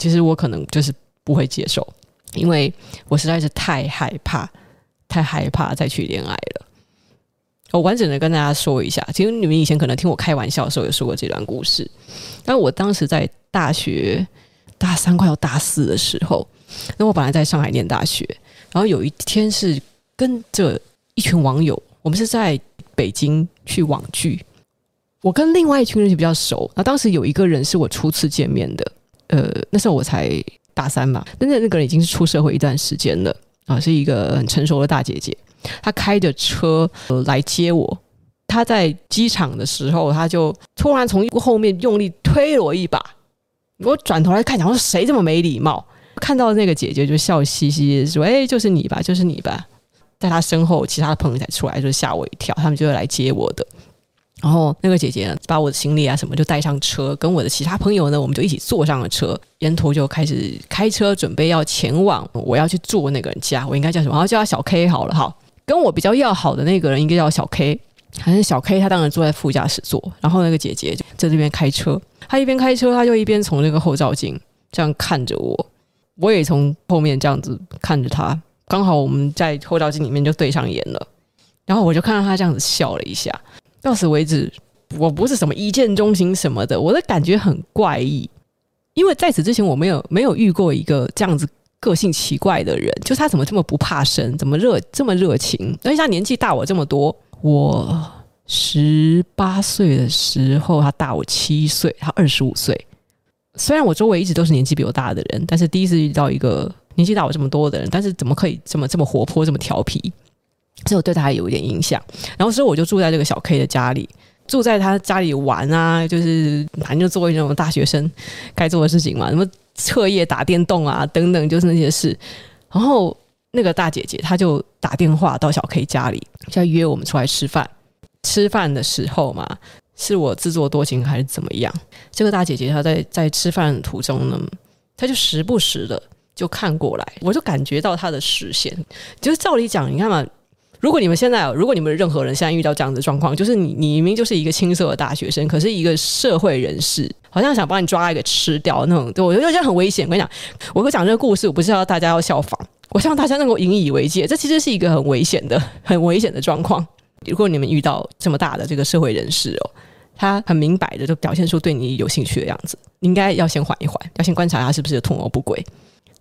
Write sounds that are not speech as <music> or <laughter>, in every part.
其实我可能就是不会接受，因为我实在是太害怕，太害怕再去恋爱了。我完整的跟大家说一下，其实你们以前可能听我开玩笑的时候有说过这段故事。但我当时在大学大三快要大四的时候，那我本来在上海念大学，然后有一天是跟着一群网友，我们是在北京去网聚。我跟另外一群人就比较熟，那当时有一个人是我初次见面的，呃，那时候我才大三嘛，那那个人已经是出社会一段时间了啊，是一个很成熟的大姐姐。她开着车来接我，他在机场的时候，他就突然从后面用力推了我一把。我转头来看，想说谁这么没礼貌？看到那个姐姐就笑嘻嘻说：“哎，就是你吧，就是你吧。”在他身后，其他的朋友才出来，就吓我一跳。他们就是来接我的。然后那个姐姐，把我的行李啊什么就带上车，跟我的其他朋友呢，我们就一起坐上了车，沿途就开始开车，准备要前往我要去住那个人家。我应该叫什么？然后叫他小 K 好了，好。跟我比较要好的那个人应该叫小 K，反正小 K 他当然坐在副驾驶座，然后那个姐姐在这边开车，她一边开车，她就一边从那个后照镜这样看着我，我也从后面这样子看着她，刚好我们在后照镜里面就对上眼了，然后我就看到她这样子笑了一下。到此为止，我不是什么一见钟情什么的，我的感觉很怪异，因为在此之前我没有没有遇过一个这样子。个性奇怪的人，就是他怎么这么不怕生，怎么热这么热情？而且他年纪大我这么多，我十八岁的时候他大我七岁，他二十五岁。虽然我周围一直都是年纪比我大的人，但是第一次遇到一个年纪大我这么多的人，但是怎么可以这么这么活泼，这么调皮？所以我对他还有一点印象。然后所以我就住在这个小 K 的家里，住在他家里玩啊，就是反正就做一种大学生该做的事情嘛，什么。彻夜打电动啊，等等，就是那些事。然后那个大姐姐她就打电话到小 K 家里，就要约我们出来吃饭。吃饭的时候嘛，是我自作多情还是怎么样？这个大姐姐她在在吃饭途中呢，她就时不时的就看过来，我就感觉到她的视线。就是照理讲，你看嘛。如果你们现在，如果你们任何人现在遇到这样的状况，就是你，你明明就是一个青涩的大学生，可是一个社会人士，好像想把你抓一个吃掉那种，对，我觉得这样很危险。我跟你讲，我会讲这个故事，我不是要大家要效仿，我希望大家能够引以为戒。这其实是一个很危险的、很危险的状况。如果你们遇到这么大的这个社会人士哦，他很明摆的就表现出对你有兴趣的样子，应该要先缓一缓，要先观察他是不是图谋不轨。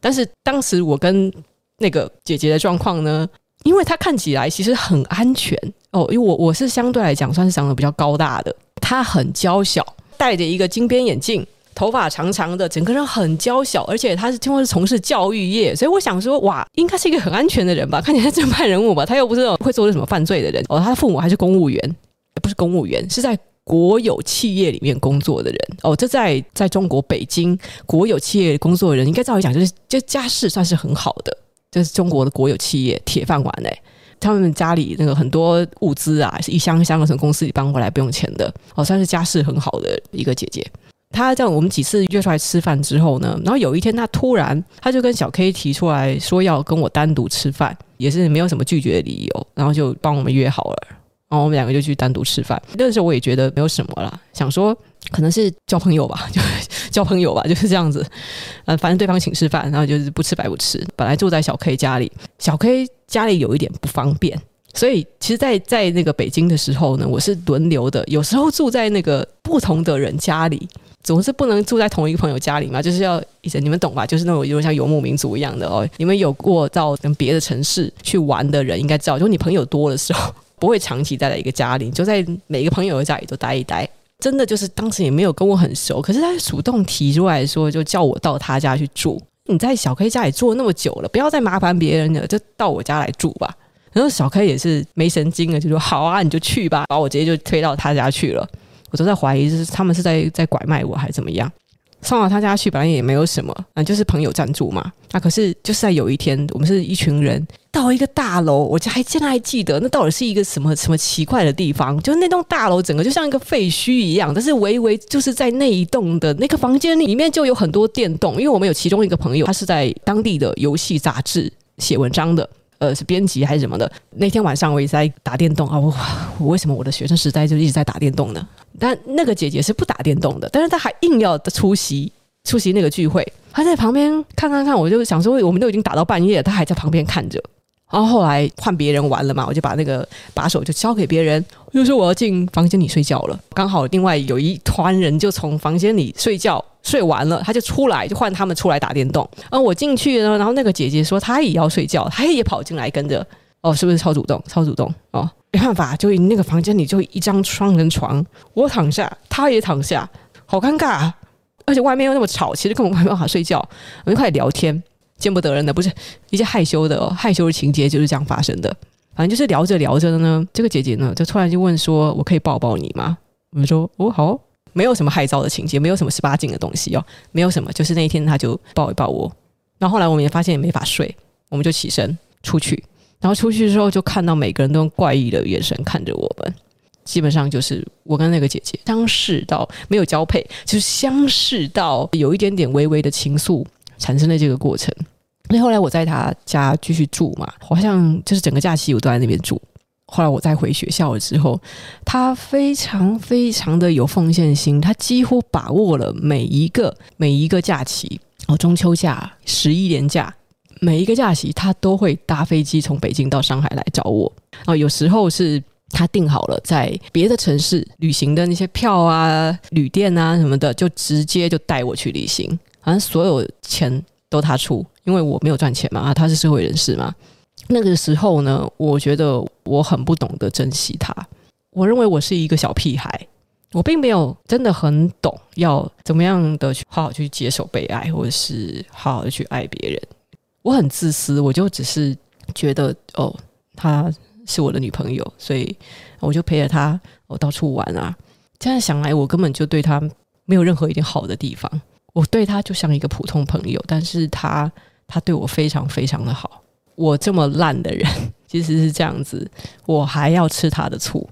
但是当时我跟那个姐姐的状况呢？因为他看起来其实很安全哦，因为我我是相对来讲算是长得比较高大的，他很娇小，戴着一个金边眼镜，头发长长的，整个人很娇小，而且他是听说是从事教育业，所以我想说，哇，应该是一个很安全的人吧？<laughs> 看起来正派人物吧？他又不是那 <laughs> 种会做什么犯罪的人哦，他的父母还是公务员，不是公务员，是在国有企业里面工作的人哦，这在在中国北京国有企业工作的人，应该照理讲就是就家世算是很好的。这是中国的国有企业铁饭碗哎，他们家里那个很多物资啊，是一箱一箱的从公司里搬过来不用钱的，哦，算是家世很好的一个姐姐。她这样我们几次约出来吃饭之后呢，然后有一天她突然她就跟小 K 提出来说要跟我单独吃饭，也是没有什么拒绝的理由，然后就帮我们约好了，然后我们两个就去单独吃饭。那个时候我也觉得没有什么啦，想说可能是交朋友吧，<laughs> 就。交朋友吧，就是这样子。呃，反正对方请吃饭，然后就是不吃白不吃。本来住在小 K 家里，小 K 家里有一点不方便，所以其实在，在那个北京的时候呢，我是轮流的，有时候住在那个不同的人家里，总是不能住在同一个朋友家里嘛，就是要一直你们懂吧？就是那种有点像游牧民族一样的哦。你们有过到跟别的城市去玩的人应该知道，就你朋友多的时候，不会长期待在一个家里，就在每个朋友的家里都待一待。真的就是当时也没有跟我很熟，可是他主动提出来说，就叫我到他家去住。你在小 K 家里住那么久了，不要再麻烦别人了，就到我家来住吧。然后小 K 也是没神经了，就说好啊，你就去吧，把我直接就推到他家去了。我都在怀疑，是他们是在在拐卖我还是怎么样。送到他家去，本来也没有什么，啊，就是朋友赞助嘛。那、啊、可是就是在有一天，我们是一群人到一个大楼，我还现在还记得，那到底是一个什么什么奇怪的地方？就是那栋大楼整个就像一个废墟一样，但是唯唯就是在那一栋的那个房间里面就有很多电动，因为我们有其中一个朋友，他是在当地的游戏杂志写文章的。呃，是编辑还是什么的？那天晚上我一直在打电动啊！我 <laughs> 我为什么我的学生时代就一直在打电动呢？但那个姐姐是不打电动的，但是她还硬要出席出席那个聚会，她在旁边看看看，我就想说，我们都已经打到半夜她，还在旁边看着。然后后来换别人玩了嘛，我就把那个把手就交给别人，就说我要进房间里睡觉了。刚好另外有一团人就从房间里睡觉睡完了，他就出来，就换他们出来打电动。然后我进去呢，然后那个姐姐说她也要睡觉，她也跑进来跟着。哦，是不是超主动？超主动哦，没办法，就那个房间里就一张双人床，我躺下，她也躺下，好尴尬。而且外面又那么吵，其实根本没办法睡觉。我们就开始聊天。见不得人的，不是一些害羞的，害羞的情节就是这样发生的。反正就是聊着聊着呢，这个姐姐呢就突然就问说：“我可以抱抱你吗？”我们说：“哦，好，没有什么害臊的情节，没有什么十八禁的东西哦，没有什么，就是那一天她就抱一抱我。然后后来我们也发现也没法睡，我们就起身出去。然后出去之后就看到每个人都用怪异的眼神看着我们，基本上就是我跟那个姐姐相视到没有交配，就是相视到有一点点微微的情愫。产生的这个过程，那后来我在他家继续住嘛，好像就是整个假期我都在那边住。后来我再回学校了之后，他非常非常的有奉献心，他几乎把握了每一个每一个假期哦，中秋假、十一连假，每一个假期他都会搭飞机从北京到上海来找我。哦，有时候是他订好了在别的城市旅行的那些票啊、旅店啊什么的，就直接就带我去旅行。反正所有钱都他出，因为我没有赚钱嘛，啊，他是社会人士嘛。那个时候呢，我觉得我很不懂得珍惜他。我认为我是一个小屁孩，我并没有真的很懂要怎么样的去好好去接受被爱，或者是好好的去爱别人。我很自私，我就只是觉得哦，她是我的女朋友，所以我就陪着她，我到处玩啊。现在想来，我根本就对她没有任何一点好的地方。我对他就像一个普通朋友，但是他他对我非常非常的好。我这么烂的人，<laughs> 其实是这样子，我还要吃他的醋。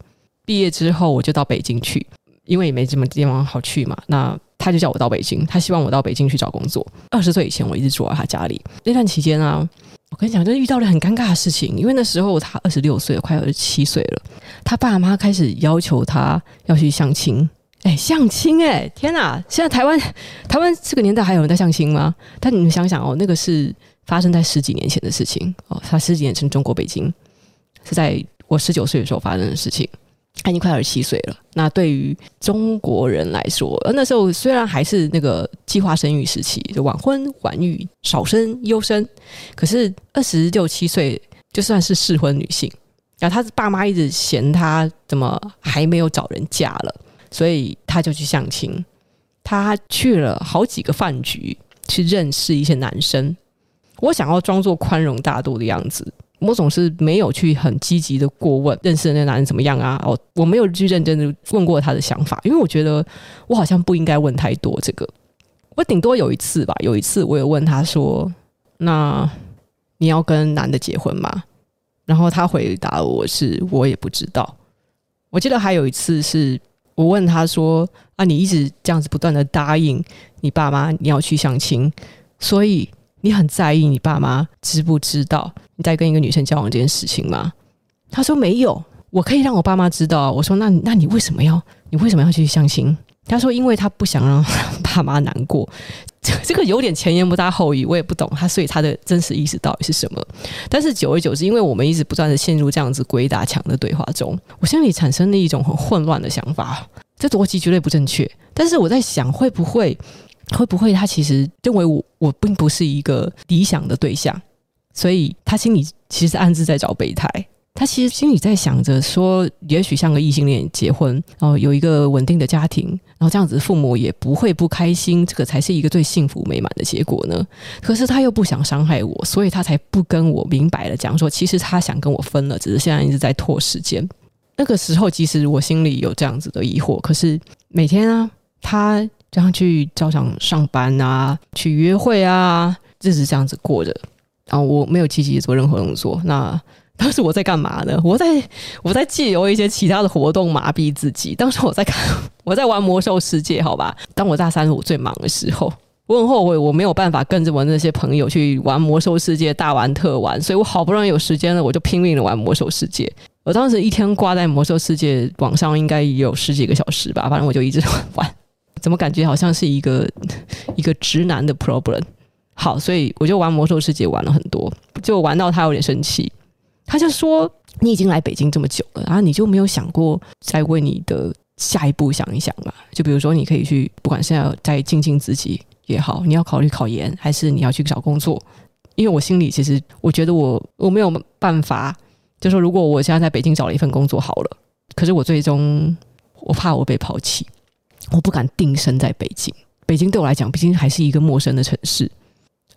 毕业之后我就到北京去，因为也没什么地方好去嘛。那他就叫我到北京，他希望我到北京去找工作。二十岁以前我一直住在他家里。那段期间啊，我跟你讲，就遇到了很尴尬的事情，因为那时候他二十六岁，快二十七岁了，他爸妈开始要求他要去相亲。哎，相亲哎，天哪！现在台湾台湾这个年代还有人在相亲吗？但你们想想哦，那个是发生在十几年前的事情哦。他十几年前中国北京是在我十九岁的时候发生的事情，他已经快二十七岁了。那对于中国人来说，那时候虽然还是那个计划生育时期，就晚婚晚育、少生优生，可是二十六七岁就算是适婚女性。然后他爸妈一直嫌他怎么还没有找人嫁了。所以他就去相亲，他去了好几个饭局去认识一些男生。我想要装作宽容大度的样子，我总是没有去很积极的过问认识的那男人怎么样啊。哦，我没有去认真的问过他的想法，因为我觉得我好像不应该问太多这个。我顶多有一次吧，有一次我有问他说：“那你要跟男的结婚吗？”然后他回答我是：“我也不知道。”我记得还有一次是。我问他说：“啊，你一直这样子不断的答应你爸妈你要去相亲，所以你很在意你爸妈知不知道你在跟一个女生交往这件事情吗？”他说：“没有，我可以让我爸妈知道。”我说：“那那你为什么要你为什么要去相亲？”他说：“因为他不想让 <laughs> 爸妈难过。” <laughs> 这个有点前言不搭后语，我也不懂他，所以他的真实意思到底是什么？但是久而久之，因为我们一直不断的陷入这样子鬼打墙的对话中，我心里产生了一种很混乱的想法。这逻辑绝对不正确，但是我在想，会不会会不会他其实认为我我并不是一个理想的对象，所以他心里其实暗自在找备胎。他其实心里在想着说，也许像个异性恋结婚，然后有一个稳定的家庭，然后这样子父母也不会不开心，这个才是一个最幸福美满的结果呢。可是他又不想伤害我，所以他才不跟我明白的讲说，其实他想跟我分了，只是现在一直在拖时间。那个时候，其实我心里有这样子的疑惑。可是每天啊，他这样去照常上班啊，去约会啊，日子这样子过着，然后我没有积极做任何动作。那当时我在干嘛呢？我在我在借由一些其他的活动麻痹自己。当时我在看，<laughs> 我在玩魔兽世界，好吧。当我大三我最忙的时候，我很后悔我没有办法跟着我那些朋友去玩魔兽世界，大玩特玩。所以我好不容易有时间了，我就拼命的玩魔兽世界。我当时一天挂在魔兽世界网上，应该也有十几个小时吧。反正我就一直玩。怎么感觉好像是一个一个直男的 problem？好，所以我就玩魔兽世界玩了很多，就玩到他有点生气，他就说：“你已经来北京这么久了，然后你就没有想过再为你的下一步想一想嘛？就比如说，你可以去，不管是要再精进自己也好，你要考虑考研，还是你要去找工作？因为我心里其实我觉得我我没有办法，就说如果我现在在北京找了一份工作好了，可是我最终我怕我被抛弃，我不敢定身在北京。北京对我来讲，毕竟还是一个陌生的城市。”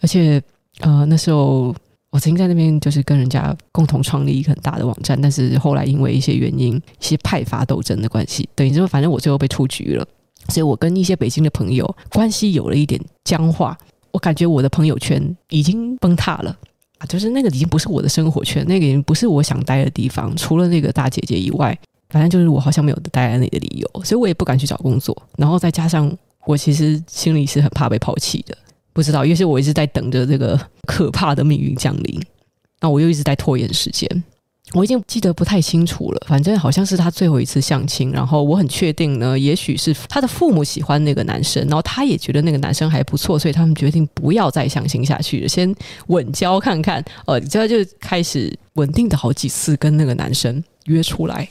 而且，呃，那时候我曾经在那边就是跟人家共同创立一个很大的网站，但是后来因为一些原因，一些派阀斗争的关系，等于说反正我最后被出局了，所以我跟一些北京的朋友关系有了一点僵化。我感觉我的朋友圈已经崩塌了啊，就是那个已经不是我的生活圈，那个已经不是我想待的地方。除了那个大姐姐以外，反正就是我好像没有待在那里的理由，所以我也不敢去找工作。然后再加上我其实心里是很怕被抛弃的。不知道，于是我一直在等着这个可怕的命运降临，那我又一直在拖延时间。我已经记得不太清楚了，反正好像是他最后一次相亲，然后我很确定呢，也许是他的父母喜欢那个男生，然后他也觉得那个男生还不错，所以他们决定不要再相亲下去了，先稳交看看。呃，这就开始稳定的好几次跟那个男生约出来。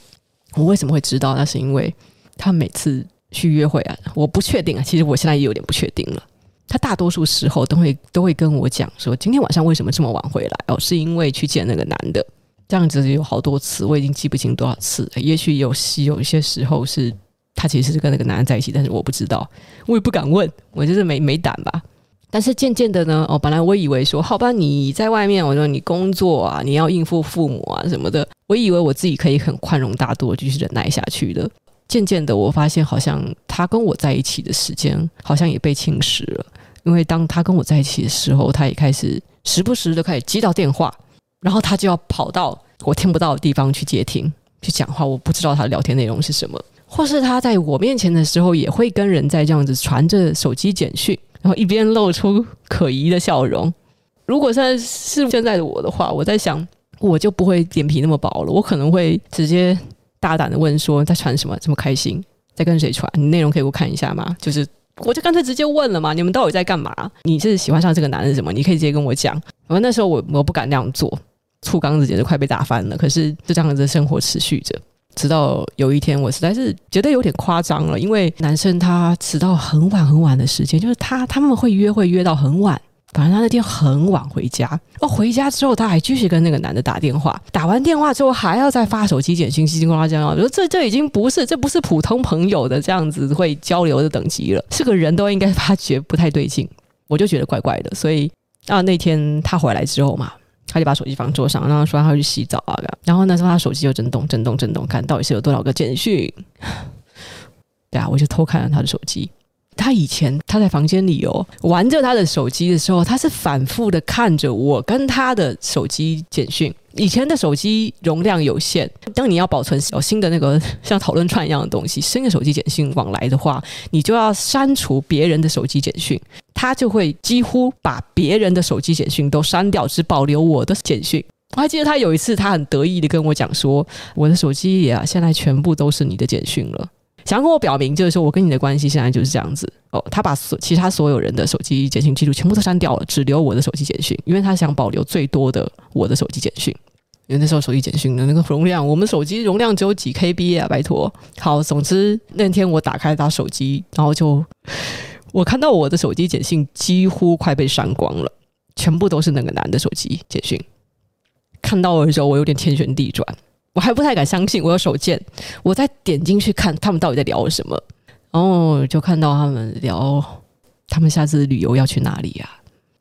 我为什么会知道？那是因为他每次去约会啊，我不确定啊，其实我现在也有点不确定了。他大多数时候都会都会跟我讲说，今天晚上为什么这么晚回来？哦，是因为去见那个男的。这样子有好多次，我已经记不清多少次。也许有有一些时候是他其实是跟那个男的在一起，但是我不知道，我也不敢问，我就是没没胆吧。但是渐渐的呢，哦，本来我以为说，好吧，你在外面，我说你工作啊，你要应付父母啊什么的，我以为我自己可以很宽容大度继续忍耐下去的。渐渐的，我发现好像他跟我在一起的时间好像也被侵蚀了。因为当他跟我在一起的时候，他也开始时不时的开始接到电话，然后他就要跑到我听不到的地方去接听，去讲话。我不知道他的聊天内容是什么，或是他在我面前的时候也会跟人在这样子传着手机简讯，然后一边露出可疑的笑容。如果现在是现在的我的话，我在想，我就不会脸皮那么薄了，我可能会直接大胆的问说，在传什么？这么开心？在跟谁传？你内容可以给我看一下吗？就是。我就干脆直接问了嘛，你们到底在干嘛？你是喜欢上这个男人什么？你可以直接跟我讲。然后那时候我我不敢那样做，醋缸子简直快被打翻了。可是就这样子的生活持续着，直到有一天我实在是觉得有点夸张了，因为男生他迟到很晚很晚的时间，就是他他们会约会约到很晚。反正他那天很晚回家，哦，回家之后他还继续跟那个男的打电话，打完电话之后还要再发手机简讯，叽叽呱呱这样。我说这这已经不是，这不是普通朋友的这样子会交流的等级了，是个人都应该发觉不太对劲。我就觉得怪怪的，所以啊，那天他回来之后嘛，他就把手机放桌上，然后说他要去洗澡啊，然后那时候他手机就震动震动震动，看到底是有多少个简讯。对啊，我就偷看了他的手机。他以前他在房间里哦玩着他的手机的时候，他是反复的看着我跟他的手机简讯。以前的手机容量有限，当你要保存新的那个像讨论串一样的东西，新的手机简讯往来的话，你就要删除别人的手机简讯，他就会几乎把别人的手机简讯都删掉，只保留我的简讯。我还记得他有一次，他很得意的跟我讲说：“我的手机里啊，现在全部都是你的简讯了。”想要跟我表明，就是说我跟你的关系现在就是这样子哦。他把所其他所有人的手机简讯记录全部都删掉了，只留我的手机简讯，因为他想保留最多的我的手机简讯。因为那时候手机简讯的那个容量，我们手机容量只有几 KB 啊，拜托。好，总之那天我打开他手机，然后就我看到我的手机简讯几乎快被删光了，全部都是那个男的手机简讯。看到的时候，我有点天旋地转。我还不太敢相信，我有手贱，我再点进去看他们到底在聊什么，然后就看到他们聊他们下次旅游要去哪里呀？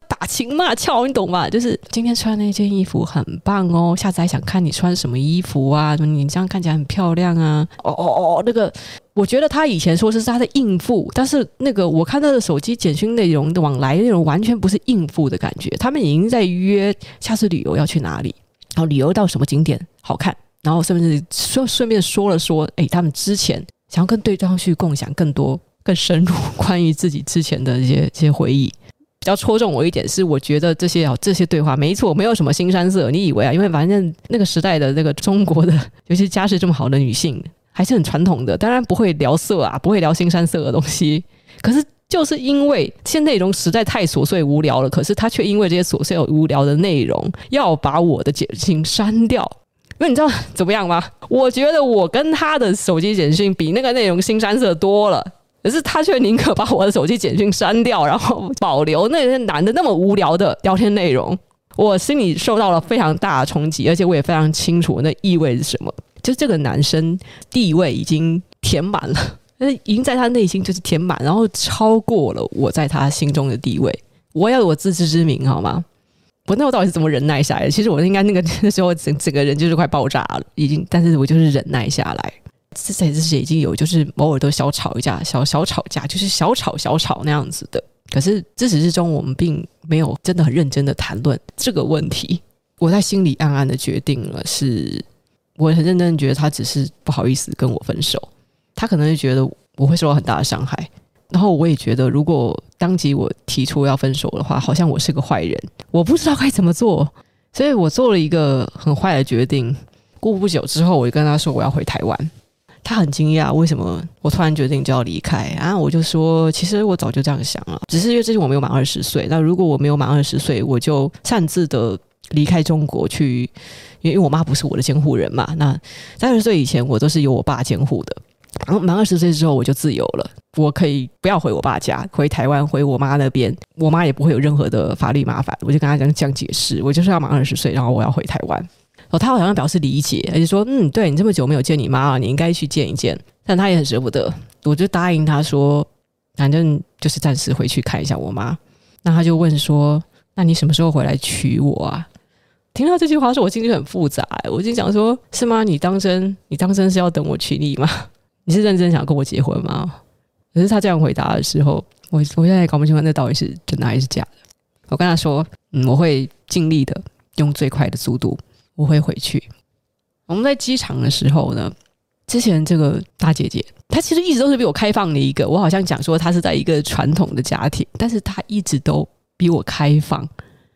打情骂俏，你懂吧？就是今天穿那件衣服很棒哦，下次还想看你穿什么衣服啊？你这样看起来很漂亮啊！哦哦哦，那个我觉得他以前说是他的应付，但是那个我看他的手机简讯内容的往来内容完全不是应付的感觉，他们已经在约下次旅游要去哪里，然后旅游到什么景点好看。然后甚至说顺便说了说，哎，他们之前想要跟对方去共享更多、更深入关于自己之前的一些一些回忆。比较戳中我一点是，我觉得这些啊这些对话没错，没有什么新山色。你以为啊？因为反正那个时代的那个中国的，尤其家世这么好的女性，还是很传统的，当然不会聊色啊，不会聊新山色的东西。可是就是因为这些内容实在太琐碎无聊了，可是他却因为这些琐碎无聊的内容，要把我的简讯删掉。因为你知道怎么样吗？我觉得我跟他的手机简讯比那个内容新三色多了，可是他却宁可把我的手机简讯删掉，然后保留那些男的那么无聊的聊天内容。我心里受到了非常大的冲击，而且我也非常清楚那意味着什么。就这个男生地位已经填满了，那已经在他内心就是填满，然后超过了我在他心中的地位。我要有自知之明，好吗？我那我到底是怎么忍耐下来的？其实我应该那个那时候整整个人就是快爆炸了，已经，但是我就是忍耐下来。这在之前已经有就是偶尔都小吵一架，小小吵架，就是小吵小吵那样子的。可是自始至终，我们并没有真的很认真的谈论这个问题。我在心里暗暗的决定了，是我很认真的觉得他只是不好意思跟我分手，他可能是觉得我会受到很大的伤害。然后我也觉得，如果当即我提出要分手的话，好像我是个坏人，我不知道该怎么做，所以我做了一个很坏的决定。过不久之后，我就跟他说我要回台湾。他很惊讶，为什么我突然决定就要离开啊？我就说，其实我早就这样想了，只是因为之前我没有满二十岁。那如果我没有满二十岁，我就擅自的离开中国去，因为因为我妈不是我的监护人嘛。那三十岁以前，我都是由我爸监护的。然后满二十岁之后，我就自由了，我可以不要回我爸家，回台湾，回我妈那边，我妈也不会有任何的法律麻烦。我就跟他讲这样解释，我就是要满二十岁，然后我要回台湾。哦，他好像表示理解，而且说，嗯，对，你这么久没有见你妈，你应该去见一见。但他也很舍不得，我就答应他说，反正就是暂时回去看一下我妈。那他就问说，那你什么时候回来娶我啊？听到这句话，说我心里很复杂，我就想说，是吗？你当真？你当真是要等我娶你吗？你是认真想跟我结婚吗？可是他这样回答的时候，我我现在搞不清楚那到底是真的还是假的。我跟他说，嗯，我会尽力的，用最快的速度。我会回去。我们在机场的时候呢，之前这个大姐姐，她其实一直都是比我开放的一个。我好像讲说她是在一个传统的家庭，但是她一直都比我开放。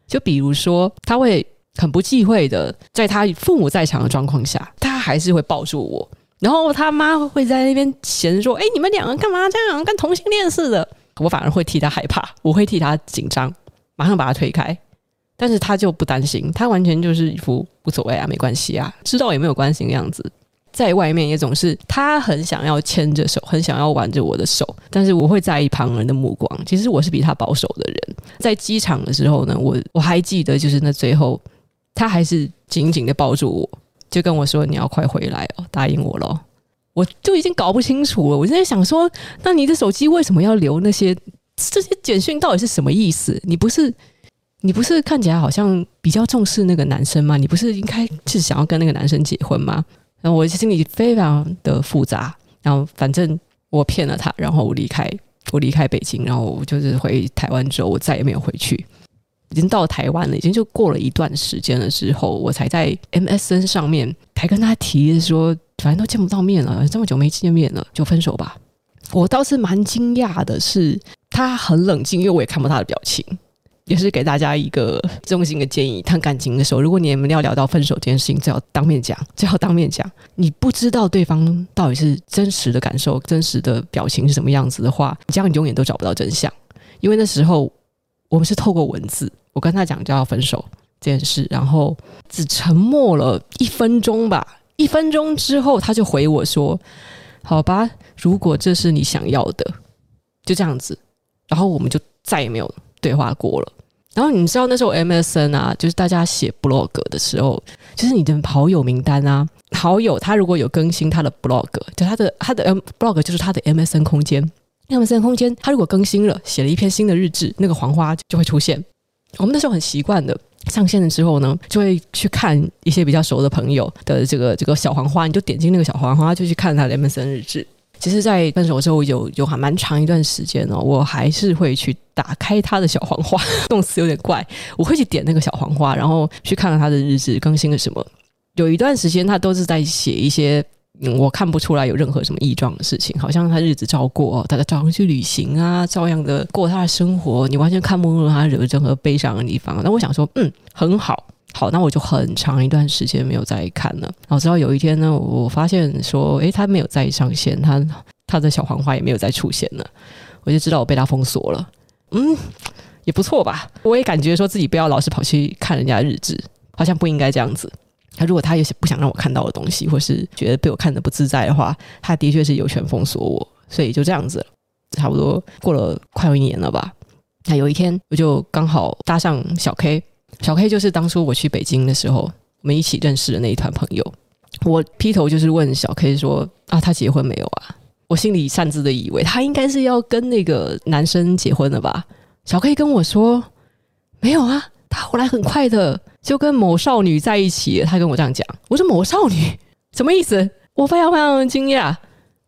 就比如说，她会很不忌讳的，在她父母在场的状况下，她还是会抱住我。然后他妈会在那边闲说：“哎，你们两个干嘛这样，跟同性恋似的？”我反而会替她害怕，我会替她紧张，马上把她推开。但是他就不担心，他完全就是一副无所谓啊，没关系啊，知道也没有关系的样子。在外面也总是他很想要牵着手，很想要挽着我的手，但是我会在意旁人的目光。其实我是比他保守的人。在机场的时候呢，我我还记得，就是那最后，他还是紧紧的抱住我，就跟我说：“你要快回来哦，答应我咯。”我就已经搞不清楚了，我现在想说，那你的手机为什么要留那些这些简讯？到底是什么意思？你不是？你不是看起来好像比较重视那个男生吗？你不是应该是想要跟那个男生结婚吗？然后我心里非常的复杂。然后反正我骗了他，然后我离开，我离开北京，然后我就是回台湾之后，我再也没有回去。已经到台湾了，已经就过了一段时间了之后，我才在 MSN 上面才跟他提说，反正都见不到面了，这么久没见面了，就分手吧。我倒是蛮惊讶的是，他很冷静，因为我也看不到他的表情。也是给大家一个衷心的建议：谈感情的时候，如果你们要聊到分手这件事情，最好当面讲，<laughs> 最好当面讲。你不知道对方到底是真实的感受、真实的表情是什么样子的话，你这样永远都找不到真相。因为那时候我们是透过文字，我跟他讲就要分手这件事，然后只沉默了一分钟吧。一分钟之后，他就回我说：“好吧，如果这是你想要的，就这样子。”然后我们就再也没有。对话过了，然后你知道那时候 MSN 啊，就是大家写 blog 的时候，就是你的好友名单啊，好友他如果有更新他的 blog，就他的他的 M blog 就是他的 MSN 空间，MSN 空间他如果更新了，写了一篇新的日志，那个黄花就会出现。我们那时候很习惯的，上线了之后呢，就会去看一些比较熟的朋友的这个这个小黄花，你就点进那个小黄花，就去看他的 MSN 日志。其实，在分手之后有有还蛮长一段时间哦，我还是会去打开他的小黄花，动词有点怪，我会去点那个小黄花，然后去看看他的日志更新了什么。有一段时间，他都是在写一些我看不出来有任何什么异状的事情，好像他日子照过，大家照样去旅行啊，照样的过他的生活，你完全看不出他有任何悲伤的地方。那我想说，嗯，很好。好，那我就很长一段时间没有再看了。然后直到有一天呢，我发现说，诶，他没有再上线，他他的小黄花也没有再出现了，我就知道我被他封锁了。嗯，也不错吧？我也感觉说自己不要老是跑去看人家日志，好像不应该这样子。他如果他有些不想让我看到的东西，或是觉得被我看得不自在的话，他的确是有权封锁我。所以就这样子，差不多过了快有一年了吧。那有一天，我就刚好搭上小 K，小 K 就是当初我去北京的时候，我们一起认识的那一团朋友。我劈头就是问小 K 说：“啊，他结婚没有啊？”我心里擅自的以为他应该是要跟那个男生结婚了吧。小 K 跟我说：“没有啊，他后来很快的就跟某少女在一起。”他跟我这样讲。我说：“某少女什么意思？”我非常非常的惊讶。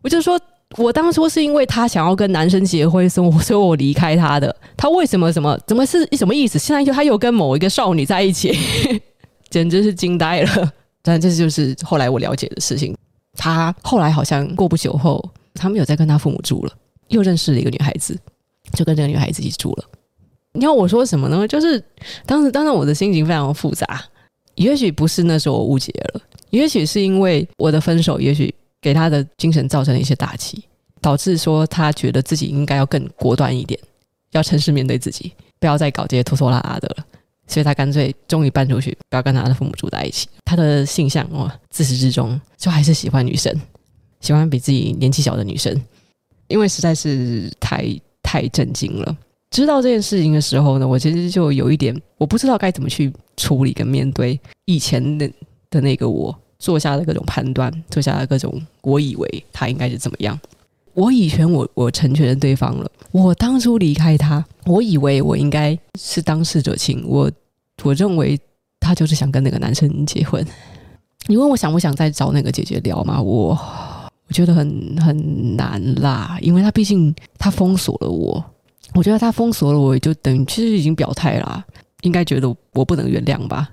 我就说。我当初是因为他想要跟男生结婚，所以我所以我离开他的。他为什么什么怎么是什么意思？现在又他又跟某一个少女在一起，<laughs> 简直是惊呆了。但这就是后来我了解的事情。他后来好像过不久后，他没有再跟他父母住了，又认识了一个女孩子，就跟这个女孩子一起住了。你要我说什么呢？就是当时当时我的心情非常复杂。也许不是那时候我误解了，也许是因为我的分手，也许。给他的精神造成了一些打击，导致说他觉得自己应该要更果断一点，要诚实面对自己，不要再搞这些拖拖拉拉的了。所以他干脆终于搬出去，不要跟他的父母住在一起。他的性向哦，自始至终就还是喜欢女生，喜欢比自己年纪小的女生，因为实在是太太震惊了。知道这件事情的时候呢，我其实就有一点，我不知道该怎么去处理跟面对以前的的那个我。做下的各种判断，做下的各种，我以为他应该是怎么样。我以前我我成全了对方了。我当初离开他，我以为我应该是当事者清。我我认为他就是想跟那个男生结婚。<laughs> 你问我想不想再找那个姐姐聊吗？我我觉得很很难啦，因为他毕竟他封锁了我。我觉得他封锁了我，就等于其实已经表态啦，应该觉得我不能原谅吧。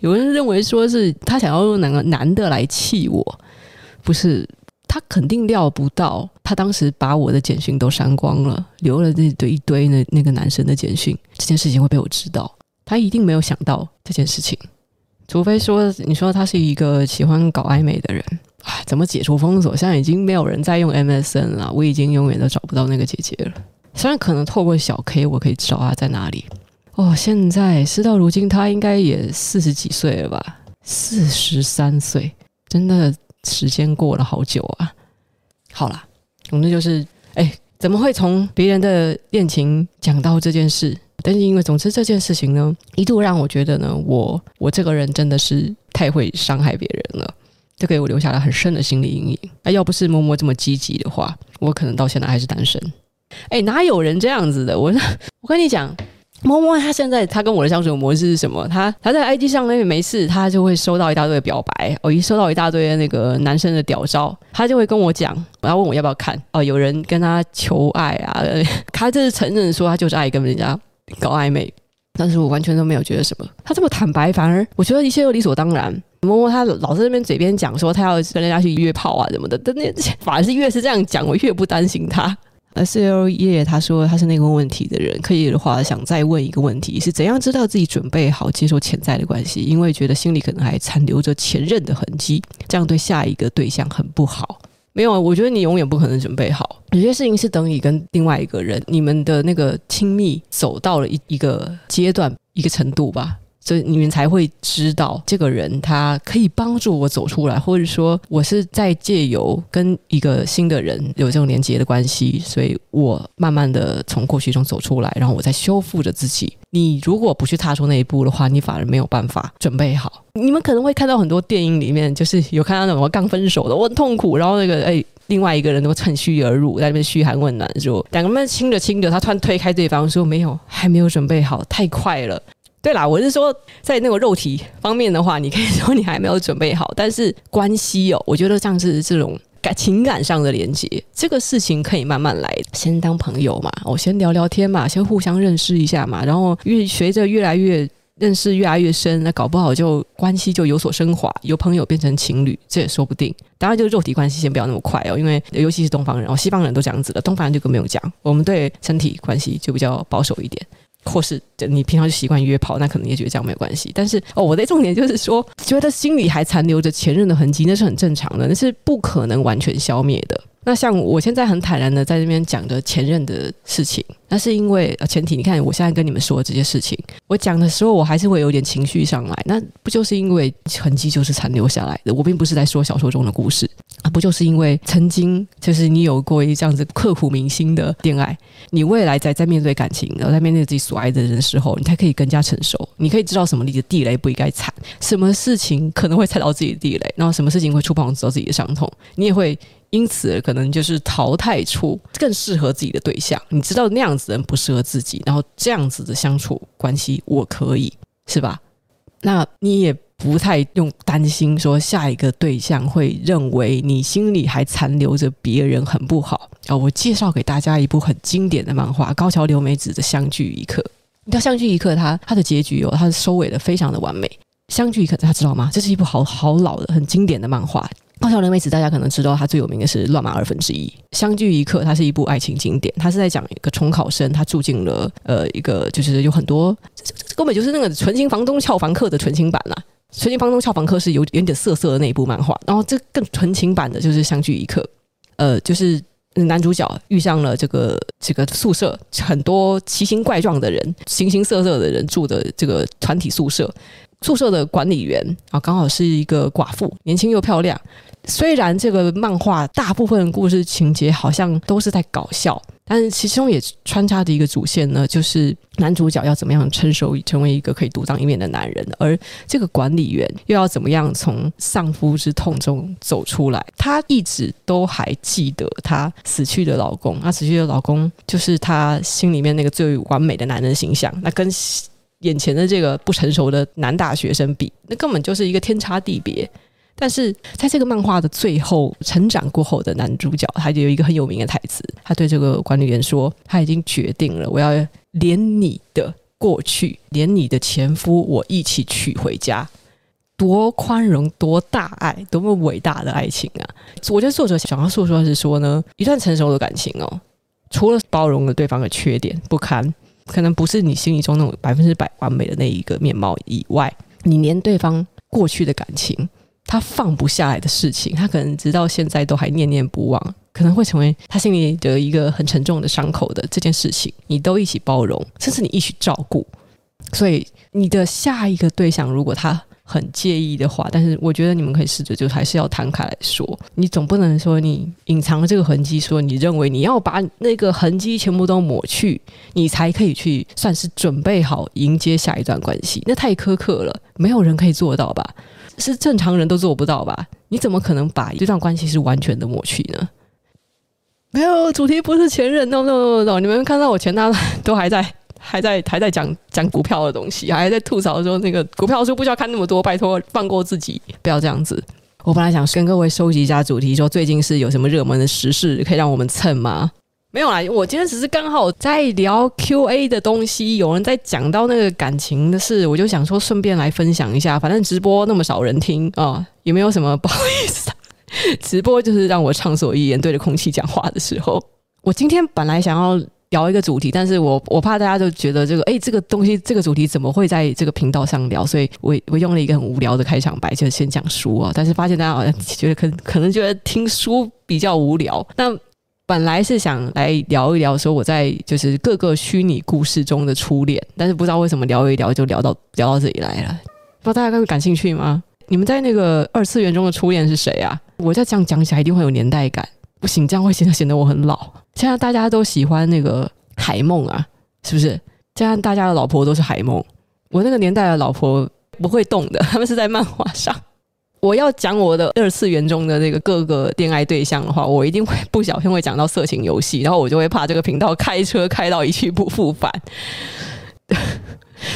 有人认为说是他想要用哪个男的来气我，不是，他肯定料不到，他当时把我的简讯都删光了，留了那堆一堆那那个男生的简讯，这件事情会被我知道，他一定没有想到这件事情，除非说你说他是一个喜欢搞暧昧的人，哎，怎么解除封锁？现在已经没有人在用 MSN 了，我已经永远都找不到那个姐姐了，虽然可能透过小 K 我可以知道他在哪里。哦，现在事到如今，他应该也四十几岁了吧？四十三岁，真的时间过了好久啊！好啦，总之就是，哎，怎么会从别人的恋情讲到这件事？但是因为，总之这件事情呢，一度让我觉得呢，我我这个人真的是太会伤害别人了，这给我留下了很深的心理阴影。那要不是默默这么积极的话，我可能到现在还是单身。哎，哪有人这样子的？我 <laughs> 我跟你讲。摸摸他现在他跟我的相处模式是什么？他他在 IG 上那边没事，他就会收到一大堆的表白。哦，一收到一大堆那个男生的屌照，他就会跟我讲，然后问我要不要看。哦，有人跟他求爱啊，<laughs> 他这是承认说他就是爱跟人家搞暧昧，但是我完全都没有觉得什么。他这么坦白，反而我觉得一切都理所当然。摸摸他老在那边嘴边讲说他要跟人家去约炮啊什么的，但那 <laughs> 反而是越是这样讲，我越不担心他。S L 叶他说他是那个问题的人，可以的话想再问一个问题：是怎样知道自己准备好接受潜在的关系？因为觉得心里可能还残留着前任的痕迹，这样对下一个对象很不好。没有啊，我觉得你永远不可能准备好。有些事情是等你跟另外一个人，你们的那个亲密走到了一一个阶段、一个程度吧。所以你们才会知道这个人他可以帮助我走出来，或者说我是在借由跟一个新的人有这种连接的关系，所以我慢慢的从过去中走出来，然后我在修复着自己。你如果不去踏出那一步的话，你反而没有办法准备好。你们可能会看到很多电影里面，就是有看到那种刚分手的，我很痛苦，然后那个哎，另外一个人都趁虚而入，在那边嘘寒问暖，说两个人亲着亲着，他突然推开对方说没有，还没有准备好，太快了。对啦，我是说，在那个肉体方面的话，你可以说你还没有准备好，但是关系哦，我觉得像是这种感情感上的连接，这个事情可以慢慢来，先当朋友嘛，我先聊聊天嘛，先互相认识一下嘛，然后越随着越来越认识越来越深，那搞不好就关系就有所升华，由朋友变成情侣，这也说不定。当然，就是肉体关系先不要那么快哦，因为尤其是东方人哦，西方人都这样子的，东方人就更没有讲，我们对身体关系就比较保守一点。或是就你平常就习惯约炮，那可能也觉得这样没有关系。但是哦，我的重点就是说，觉得心里还残留着前任的痕迹，那是很正常的，那是不可能完全消灭的。那像我现在很坦然的在这边讲的前任的事情，那是因为呃前提，你看我现在跟你们说的这些事情，我讲的时候我还是会有点情绪上来，那不就是因为痕迹就是残留下来的？我并不是在说小说中的故事啊，不就是因为曾经就是你有过一这样子刻骨铭心的恋爱，你未来在在面对感情，然后在面对自己所爱的人的时候，你才可以更加成熟，你可以知道什么你的地雷不应该踩，什么事情可能会踩到自己的地雷，然后什么事情会触碰到自己的伤痛，你也会。因此，可能就是淘汰出更适合自己的对象。你知道那样子的人不适合自己，然后这样子的相处关系我可以，是吧？那你也不太用担心说下一个对象会认为你心里还残留着别人很不好啊。我介绍给大家一部很经典的漫画，高桥留美子的《相聚一刻》。你知道《相聚一刻》它它的结局哦，它的收尾的非常的完美。《相聚一刻》大家知道吗？这是一部好好老的、很经典的漫画。高桥留美子，大家可能知道，她最有名的是《乱马二分之一》。相聚一刻，它是一部爱情经典。它是在讲一个重考生，他住进了呃一个，就是有很多，这这这根本就是那个纯情房东俏房客的纯情版啦。纯情房东俏房客是有有点涩涩的那一部漫画，然后这更纯情版的就是相聚一刻。呃，就是男主角遇上了这个这个宿舍很多奇形怪状的人、形形色色的人住的这个团体宿舍。宿舍的管理员啊，刚好是一个寡妇，年轻又漂亮。虽然这个漫画大部分故事情节好像都是在搞笑，但是其中也穿插着一个主线呢，就是男主角要怎么样成熟，成为一个可以独当一面的男人，而这个管理员又要怎么样从丧夫之痛中走出来。她一直都还记得她死去的老公，她死去的老公就是她心里面那个最完美的男人形象，那跟。眼前的这个不成熟的男大学生比，那根本就是一个天差地别。但是在这个漫画的最后，成长过后的男主角，他就有一个很有名的台词，他对这个管理员说：“他已经决定了，我要连你的过去，连你的前夫，我一起娶回家。多宽容，多大爱，多么伟大的爱情啊！”我觉得作者想要诉说的是说呢，一段成熟的感情哦，除了包容了对方的缺点不堪。可能不是你心里中那种百分之百完美的那一个面貌以外，你连对方过去的感情，他放不下来的事情，他可能直到现在都还念念不忘，可能会成为他心里的一个很沉重的伤口的这件事情，你都一起包容，甚至你一起照顾。所以你的下一个对象，如果他很介意的话，但是我觉得你们可以试着，就还是要摊开来说。你总不能说你隐藏了这个痕迹，说你认为你要把那个痕迹全部都抹去，你才可以去算是准备好迎接下一段关系。那太苛刻了，没有人可以做到吧？是正常人都做不到吧？你怎么可能把这段关系是完全的抹去呢？没有，主题不是前任，no no no no，你们看到我前他都还在。还在还在讲讲股票的东西，还在吐槽说那个股票书不需要看那么多，拜托放过自己，不要这样子。我本来想跟各位收集一下主题，说最近是有什么热门的时事可以让我们蹭吗？没有啦，我今天只是刚好在聊 QA 的东西，有人在讲到那个感情的事，我就想说顺便来分享一下。反正直播那么少人听啊、哦，有没有什么不好意思的？<laughs> 直播就是让我畅所欲言，对着空气讲话的时候。我今天本来想要。聊一个主题，但是我我怕大家就觉得这个，哎，这个东西，这个主题怎么会在这个频道上聊？所以我我用了一个很无聊的开场白，就先讲书啊。但是发现大家好像觉得可可能觉得听书比较无聊。那本来是想来聊一聊说我在就是各个虚拟故事中的初恋，但是不知道为什么聊一聊就聊到聊到这里来了。不知道大家会感兴趣吗？你们在那个二次元中的初恋是谁啊？我再这样讲起来一定会有年代感。不行，这样会显得显得我很老。现在大家都喜欢那个海梦啊，是不是？现在大家的老婆都是海梦。我那个年代的老婆不会动的，<laughs> 他们是在漫画上。我要讲我的二次元中的那个各个恋爱对象的话，我一定会不小心会讲到色情游戏，然后我就会怕这个频道开车开到一去不复返。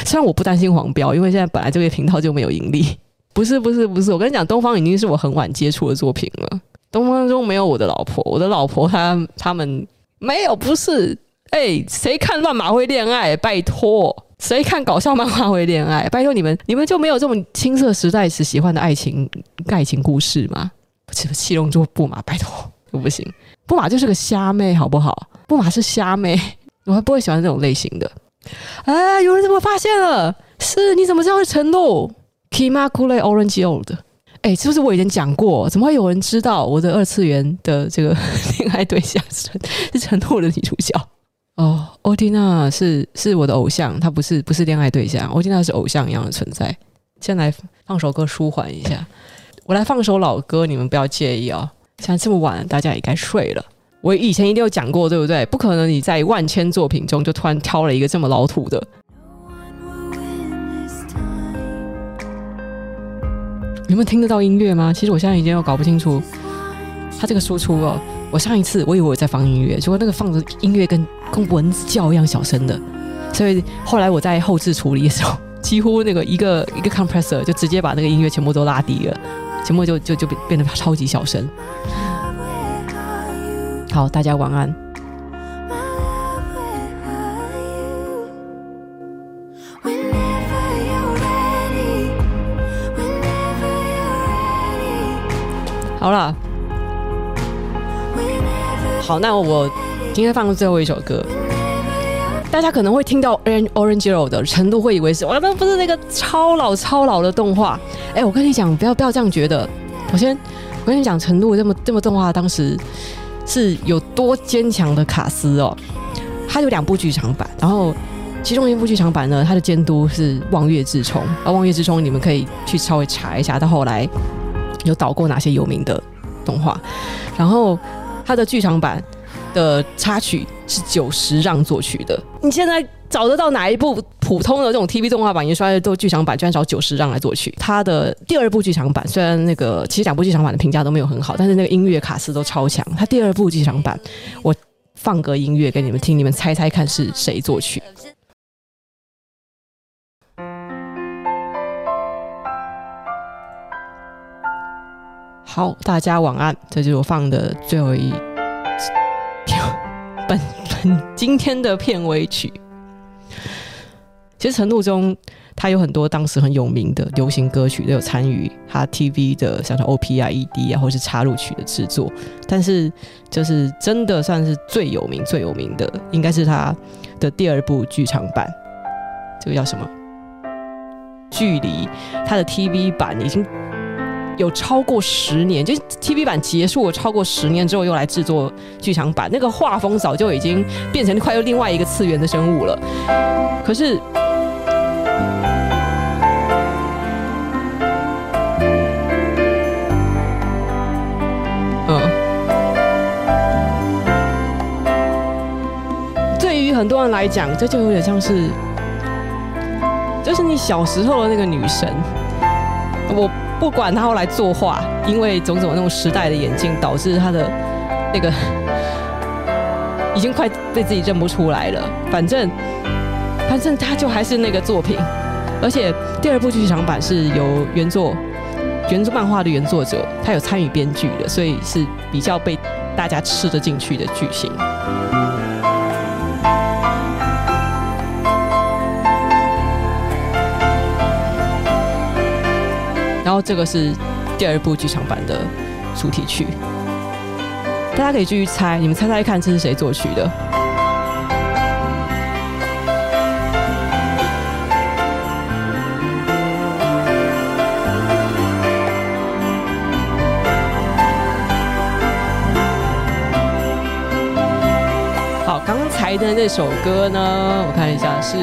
虽然我不担心黄标，因为现在本来这个频道就没有盈利。不是不是不是，我跟你讲，东方已经是我很晚接触的作品了。东方中没有我的老婆，我的老婆她他们没有，不是，哎、谁看乱马会恋爱？拜托，谁看搞笑漫画会恋爱？拜托你们，你们就没有这么青涩时代时喜欢的爱情爱情故事吗？不是，七龙珠布马，拜托，我不行，布马就是个虾妹，好不好？布马是虾妹，我还不会喜欢这种类型的。哎，有人怎么发现了？是你怎么知道是晨露？Kima Kule Orange Old。哎，是不是我以前讲过？怎么会有人知道我的二次元的这个 <laughs> 恋爱对象是是陈露的女主角？哦，欧蒂娜是是我的偶像，她不是不是恋爱对象，欧蒂娜是偶像一样的存在。先来放首歌舒缓一下，我来放首老歌，你们不要介意哦。现在这么晚，大家也该睡了。我以前一定有讲过，对不对？不可能你在万千作品中就突然挑了一个这么老土的。你们听得到音乐吗？其实我现在已经有搞不清楚他这个输出哦。我上一次我以为我在放音乐，结果那个放的音乐跟跟蚊子叫一样小声的，所以后来我在后置处理的时候，<laughs> 几乎那个一个一个 compressor 就直接把那个音乐全部都拉低了，全部就就就变变得超级小声。好，大家晚安。好了，好，那我今天放最后一首歌，大家可能会听到 Orange Road 的程度，会以为是哇，那不是那个超老超老的动画。哎，我跟你讲，不要不要这样觉得。我先我跟你讲，程度这么这么动画，当时是有多坚强的卡司哦。它有两部剧场版，然后其中一部剧场版呢，它的监督是望月志充。而望月志充，你们可以去稍微查一下，到后来。有导过哪些有名的动画？然后他的剧场版的插曲是久石让作曲的。你现在找得到哪一部普通的这种 TV 动画版，也刷都剧场版，居然找久石让来作曲？他的第二部剧场版虽然那个其实两部剧场版的评价都没有很好，但是那个音乐卡司都超强。他第二部剧场版，我放个音乐给你们听，你们猜猜看是谁作曲？好，大家晚安。这就是我放的最后一片，<laughs> 本本今天的片尾曲。其实程路中，他有很多当时很有名的流行歌曲都有参与他 TV 的，像是 OP 啊、ED 啊，或是插入曲的制作。但是，就是真的算是最有名、最有名的，应该是他的第二部剧场版。这个叫什么？距离他的 TV 版已经。有超过十年，就是 TV 版结束了超过十年之后，又来制作剧场版，那个画风早就已经变成快要另外一个次元的生物了。可是，嗯，对于很多人来讲，这就有点像是，就是你小时候的那个女神，我。不管他后来作画，因为种种那种时代的眼镜，导致他的那个已经快被自己认不出来了。反正，反正他就还是那个作品，而且第二部剧场版是由原作、原作漫画的原作者，他有参与编剧的，所以是比较被大家吃得进去的剧情。然后这个是第二部剧场版的主题曲，大家可以继续猜，你们猜猜看这是谁作曲的？好，刚才的那首歌呢，我看一下是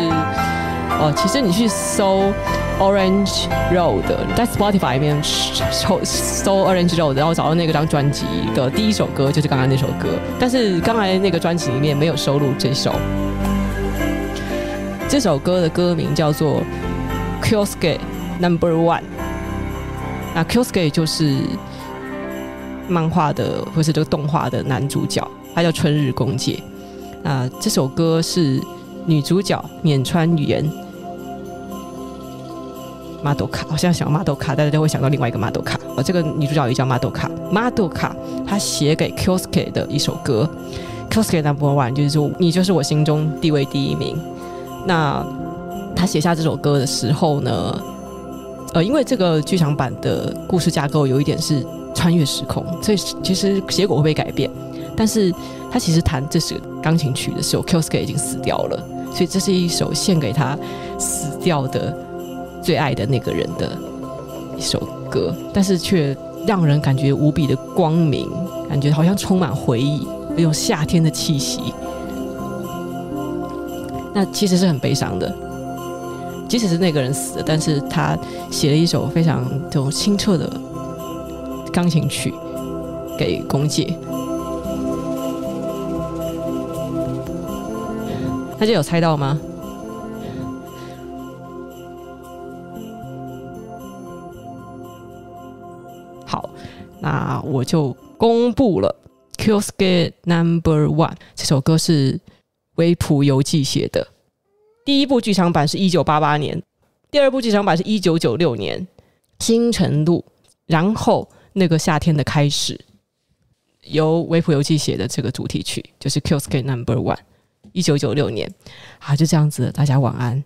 哦，其实你去搜。Orange Road，在 Spotify 里面搜搜 Orange Road，然后找到那个张专辑的第一首歌就是刚刚那首歌，但是刚才那个专辑里面没有收录这首。这首歌的歌名叫做 Kyosuke Number One，那 Kyosuke 就是漫画的或是这个动画的男主角，他叫春日公介。那这首歌是女主角碾川语言。马豆卡，我现在想到马豆卡，大家就会想到另外一个马豆卡。呃，这个女主角也叫马豆卡。马豆卡她写给 Kosuke 的一首歌 Kosuke Number One，就是说你就是我心中地位第一名。那她写下这首歌的时候呢，呃，因为这个剧场版的故事架构有一点是穿越时空，所以其实结果会被改变。但是她其实弹这首钢琴曲的时候，Kosuke 已经死掉了。所以这是一首献给他死掉的最爱的那个人的一首歌，但是却让人感觉无比的光明，感觉好像充满回忆，有夏天的气息。那其实是很悲伤的，即使是那个人死了，但是他写了一首非常这种清澈的钢琴曲给公姐。大家有猜到吗？那我就公布了《Kyosuke Number One》这首歌是梶浦由记写的。第一部剧场版是一九八八年，第二部剧场版是一九九六年，《星辰路》，然后那个夏天的开始，由梶浦由记写的这个主题曲就是《Kyosuke Number One》。一九九六年，啊，就这样子，大家晚安。